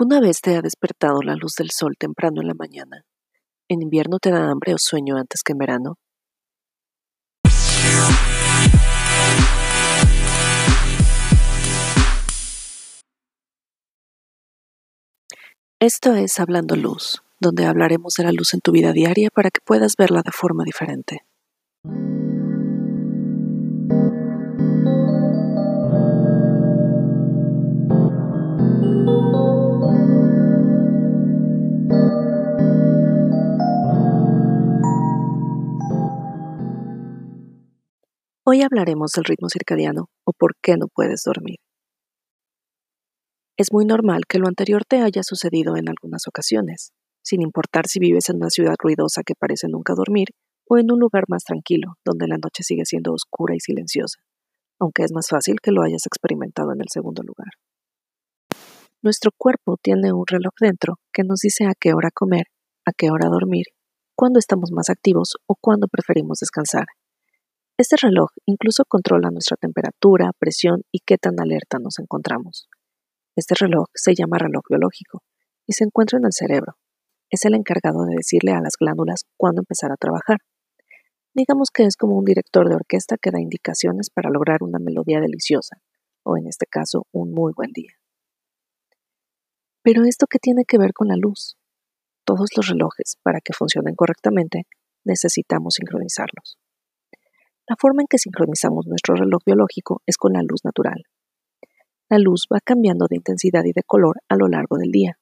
¿Alguna vez te ha despertado la luz del sol temprano en la mañana? ¿En invierno te da hambre o sueño antes que en verano? Esto es Hablando Luz, donde hablaremos de la luz en tu vida diaria para que puedas verla de forma diferente. Hoy hablaremos del ritmo circadiano o por qué no puedes dormir. Es muy normal que lo anterior te haya sucedido en algunas ocasiones, sin importar si vives en una ciudad ruidosa que parece nunca dormir o en un lugar más tranquilo, donde la noche sigue siendo oscura y silenciosa, aunque es más fácil que lo hayas experimentado en el segundo lugar. Nuestro cuerpo tiene un reloj dentro que nos dice a qué hora comer, a qué hora dormir, cuándo estamos más activos o cuándo preferimos descansar. Este reloj incluso controla nuestra temperatura, presión y qué tan alerta nos encontramos. Este reloj se llama reloj biológico y se encuentra en el cerebro. Es el encargado de decirle a las glándulas cuándo empezar a trabajar. Digamos que es como un director de orquesta que da indicaciones para lograr una melodía deliciosa, o en este caso, un muy buen día. Pero esto qué tiene que ver con la luz? Todos los relojes, para que funcionen correctamente, necesitamos sincronizarlos. La forma en que sincronizamos nuestro reloj biológico es con la luz natural. La luz va cambiando de intensidad y de color a lo largo del día.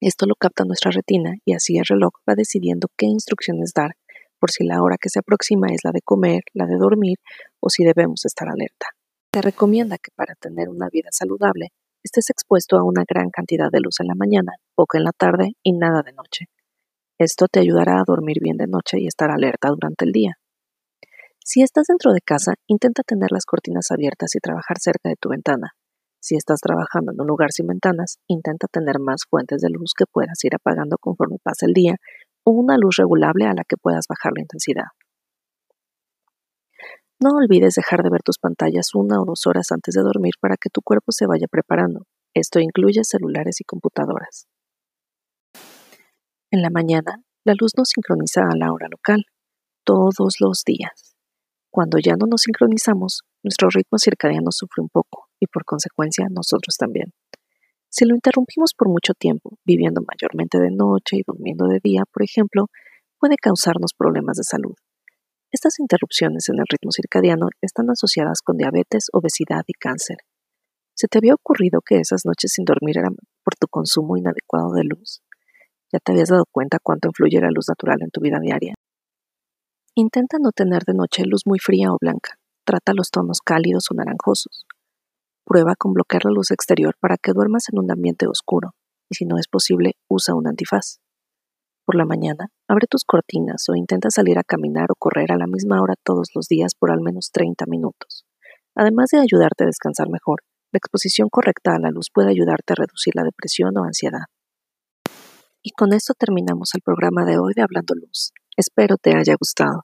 Esto lo capta nuestra retina y así el reloj va decidiendo qué instrucciones dar por si la hora que se aproxima es la de comer, la de dormir o si debemos estar alerta. Se recomienda que para tener una vida saludable estés expuesto a una gran cantidad de luz en la mañana, poca en la tarde y nada de noche. Esto te ayudará a dormir bien de noche y estar alerta durante el día. Si estás dentro de casa, intenta tener las cortinas abiertas y trabajar cerca de tu ventana. Si estás trabajando en un lugar sin ventanas, intenta tener más fuentes de luz que puedas ir apagando conforme pasa el día o una luz regulable a la que puedas bajar la intensidad. No olvides dejar de ver tus pantallas una o dos horas antes de dormir para que tu cuerpo se vaya preparando. Esto incluye celulares y computadoras. En la mañana, la luz nos sincroniza a la hora local, todos los días. Cuando ya no nos sincronizamos, nuestro ritmo circadiano sufre un poco y por consecuencia nosotros también. Si lo interrumpimos por mucho tiempo, viviendo mayormente de noche y durmiendo de día, por ejemplo, puede causarnos problemas de salud. Estas interrupciones en el ritmo circadiano están asociadas con diabetes, obesidad y cáncer. ¿Se te había ocurrido que esas noches sin dormir eran por tu consumo inadecuado de luz? ¿Ya te habías dado cuenta cuánto influye la luz natural en tu vida diaria? Intenta no tener de noche luz muy fría o blanca. Trata los tonos cálidos o naranjosos. Prueba con bloquear la luz exterior para que duermas en un ambiente oscuro y si no es posible, usa un antifaz. Por la mañana, abre tus cortinas o intenta salir a caminar o correr a la misma hora todos los días por al menos 30 minutos. Además de ayudarte a descansar mejor, la exposición correcta a la luz puede ayudarte a reducir la depresión o ansiedad. Y con esto terminamos el programa de hoy de Hablando Luz. Espero te haya gustado.